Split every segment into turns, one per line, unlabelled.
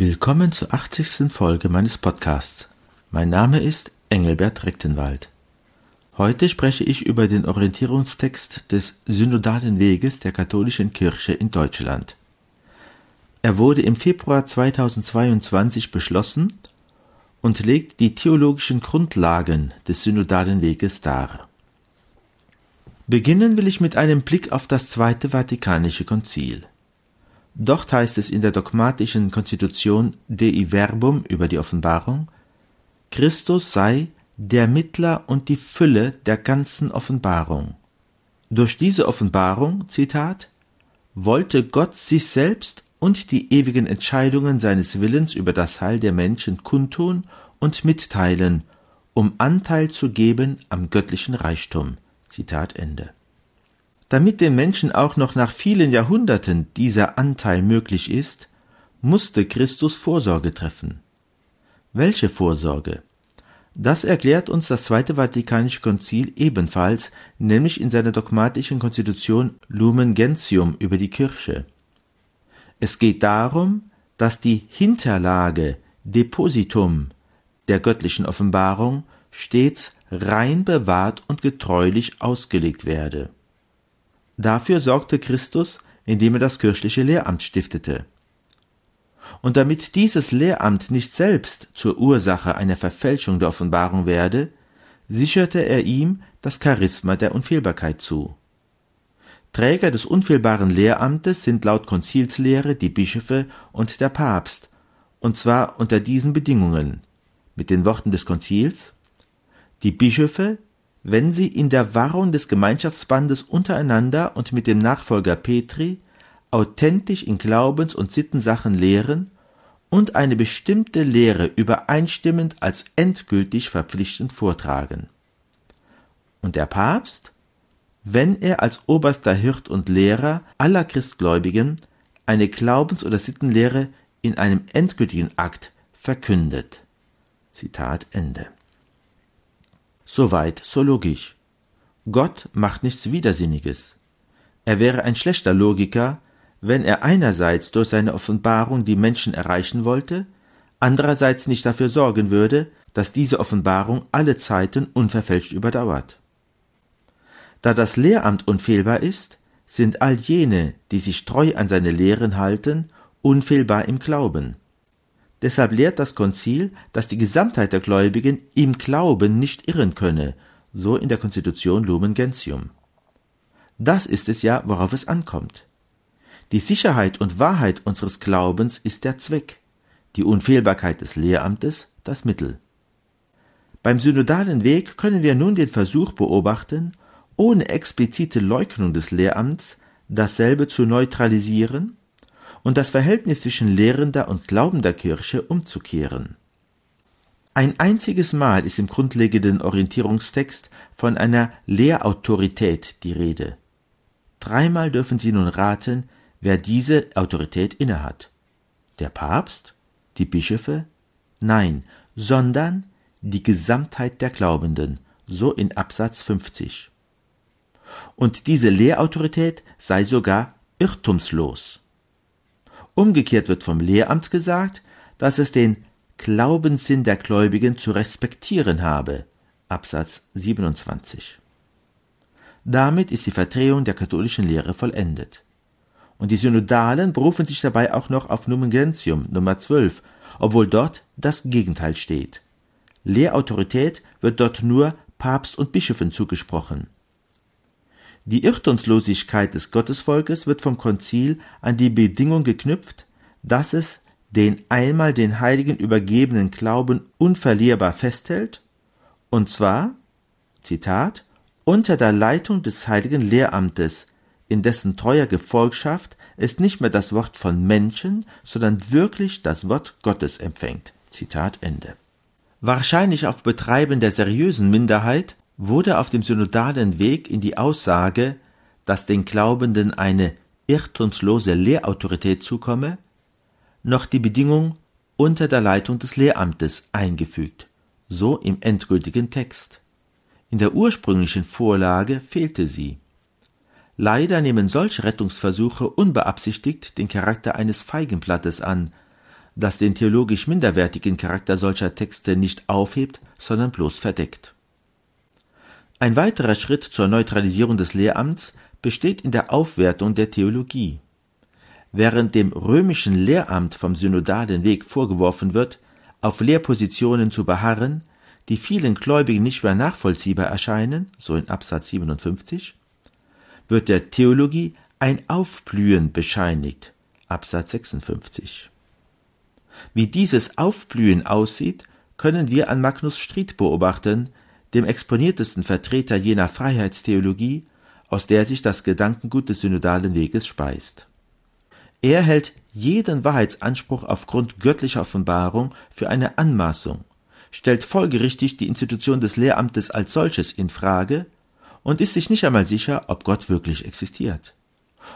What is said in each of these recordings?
Willkommen zur 80. Folge meines Podcasts. Mein Name ist Engelbert Rechtenwald. Heute spreche ich über den Orientierungstext des Synodalen Weges der katholischen Kirche in Deutschland. Er wurde im Februar 2022 beschlossen und legt die theologischen Grundlagen des Synodalen Weges dar. Beginnen will ich mit einem Blick auf das Zweite Vatikanische Konzil. Dort heißt es in der dogmatischen Konstitution Dei Verbum über die Offenbarung, Christus sei der Mittler und die Fülle der ganzen Offenbarung. Durch diese Offenbarung, Zitat, wollte Gott sich selbst und die ewigen Entscheidungen seines Willens über das Heil der Menschen kundtun und mitteilen, um Anteil zu geben am göttlichen Reichtum. Zitat Ende. Damit den Menschen auch noch nach vielen Jahrhunderten dieser Anteil möglich ist, musste Christus Vorsorge treffen. Welche Vorsorge? Das erklärt uns das Zweite Vatikanische Konzil ebenfalls, nämlich in seiner dogmatischen Konstitution Lumen Gentium über die Kirche. Es geht darum, dass die Hinterlage Depositum der göttlichen Offenbarung stets rein bewahrt und getreulich ausgelegt werde. Dafür sorgte Christus, indem er das kirchliche Lehramt stiftete. Und damit dieses Lehramt nicht selbst zur Ursache einer Verfälschung der Offenbarung werde, sicherte er ihm das Charisma der Unfehlbarkeit zu. Träger des unfehlbaren Lehramtes sind laut Konzilslehre die Bischöfe und der Papst, und zwar unter diesen Bedingungen. Mit den Worten des Konzils Die Bischöfe wenn sie in der Wahrung des Gemeinschaftsbandes untereinander und mit dem Nachfolger Petri authentisch in Glaubens- und Sittensachen lehren und eine bestimmte Lehre übereinstimmend als endgültig verpflichtend vortragen. Und der Papst, wenn er als oberster Hirt und Lehrer aller Christgläubigen eine Glaubens- oder Sittenlehre in einem endgültigen Akt verkündet. Zitat Ende. Soweit, so logisch. Gott macht nichts Widersinniges. Er wäre ein schlechter Logiker, wenn er einerseits durch seine Offenbarung die Menschen erreichen wollte, andererseits nicht dafür sorgen würde, dass diese Offenbarung alle Zeiten unverfälscht überdauert. Da das Lehramt unfehlbar ist, sind all jene, die sich treu an seine Lehren halten, unfehlbar im Glauben. Deshalb lehrt das Konzil, dass die Gesamtheit der Gläubigen im Glauben nicht irren könne, so in der Konstitution Lumen Gentium. Das ist es ja, worauf es ankommt. Die Sicherheit und Wahrheit unseres Glaubens ist der Zweck, die Unfehlbarkeit des Lehramtes das Mittel. Beim synodalen Weg können wir nun den Versuch beobachten, ohne explizite Leugnung des Lehramts dasselbe zu neutralisieren und das Verhältnis zwischen lehrender und glaubender Kirche umzukehren. Ein einziges Mal ist im grundlegenden Orientierungstext von einer Lehrautorität die Rede. Dreimal dürfen Sie nun raten, wer diese Autorität innehat. Der Papst? Die Bischöfe? Nein, sondern die Gesamtheit der Glaubenden, so in Absatz 50. Und diese Lehrautorität sei sogar irrtumslos. Umgekehrt wird vom Lehramt gesagt, dass es den Glaubenssinn der Gläubigen zu respektieren habe. Absatz 27. Damit ist die Verdrehung der katholischen Lehre vollendet. Und die Synodalen berufen sich dabei auch noch auf Numen Gentium Nummer 12, obwohl dort das Gegenteil steht. Lehrautorität wird dort nur Papst und Bischöfen zugesprochen. Die Irrtumslosigkeit des Gottesvolkes wird vom Konzil an die Bedingung geknüpft, dass es den einmal den Heiligen übergebenen Glauben unverlierbar festhält, und zwar, Zitat, unter der Leitung des heiligen Lehramtes, in dessen treuer Gefolgschaft es nicht mehr das Wort von Menschen, sondern wirklich das Wort Gottes empfängt. Zitat Ende. Wahrscheinlich auf Betreiben der seriösen Minderheit wurde auf dem synodalen Weg in die Aussage, dass den Glaubenden eine irrtumslose Lehrautorität zukomme, noch die Bedingung unter der Leitung des Lehramtes eingefügt, so im endgültigen Text. In der ursprünglichen Vorlage fehlte sie. Leider nehmen solche Rettungsversuche unbeabsichtigt den Charakter eines Feigenblattes an, das den theologisch minderwertigen Charakter solcher Texte nicht aufhebt, sondern bloß verdeckt. Ein weiterer Schritt zur Neutralisierung des Lehramts besteht in der Aufwertung der Theologie. Während dem römischen Lehramt vom synodalen Weg vorgeworfen wird, auf Lehrpositionen zu beharren, die vielen Gläubigen nicht mehr nachvollziehbar erscheinen, so in Absatz 57, wird der Theologie ein Aufblühen bescheinigt, Absatz 56. Wie dieses Aufblühen aussieht, können wir an Magnus Stried beobachten, dem exponiertesten Vertreter jener Freiheitstheologie, aus der sich das Gedankengut des synodalen Weges speist. Er hält jeden Wahrheitsanspruch aufgrund göttlicher Offenbarung für eine Anmaßung, stellt folgerichtig die Institution des Lehramtes als solches in Frage und ist sich nicht einmal sicher, ob Gott wirklich existiert.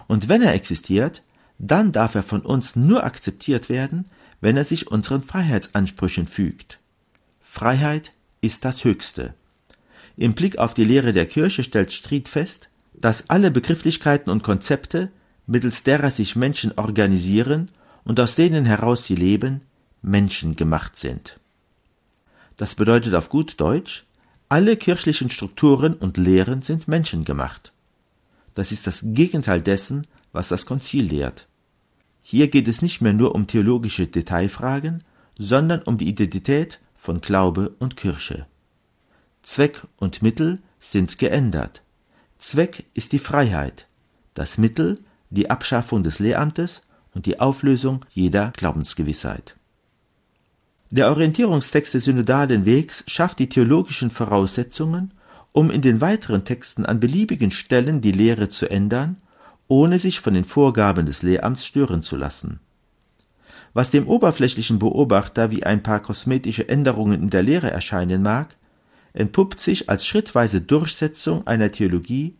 Und wenn er existiert, dann darf er von uns nur akzeptiert werden, wenn er sich unseren Freiheitsansprüchen fügt. Freiheit ist das Höchste. Im Blick auf die Lehre der Kirche stellt Stried fest, dass alle Begrifflichkeiten und Konzepte, mittels derer sich Menschen organisieren und aus denen heraus sie leben, menschengemacht sind. Das bedeutet auf gut Deutsch, alle kirchlichen Strukturen und Lehren sind menschengemacht. Das ist das Gegenteil dessen, was das Konzil lehrt. Hier geht es nicht mehr nur um theologische Detailfragen, sondern um die Identität von Glaube und Kirche. Zweck und Mittel sind geändert. Zweck ist die Freiheit, das Mittel die Abschaffung des Lehramtes und die Auflösung jeder Glaubensgewissheit. Der Orientierungstext des synodalen Wegs schafft die theologischen Voraussetzungen, um in den weiteren Texten an beliebigen Stellen die Lehre zu ändern, ohne sich von den Vorgaben des Lehramts stören zu lassen. Was dem oberflächlichen Beobachter wie ein paar kosmetische Änderungen in der Lehre erscheinen mag, entpuppt sich als schrittweise Durchsetzung einer Theologie,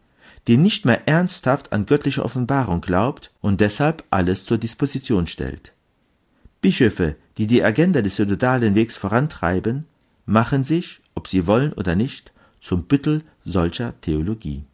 die nicht mehr ernsthaft an göttliche Offenbarung glaubt und deshalb alles zur Disposition stellt. Bischöfe, die die Agenda des synodalen Wegs vorantreiben, machen sich, ob sie wollen oder nicht, zum Büttel solcher Theologie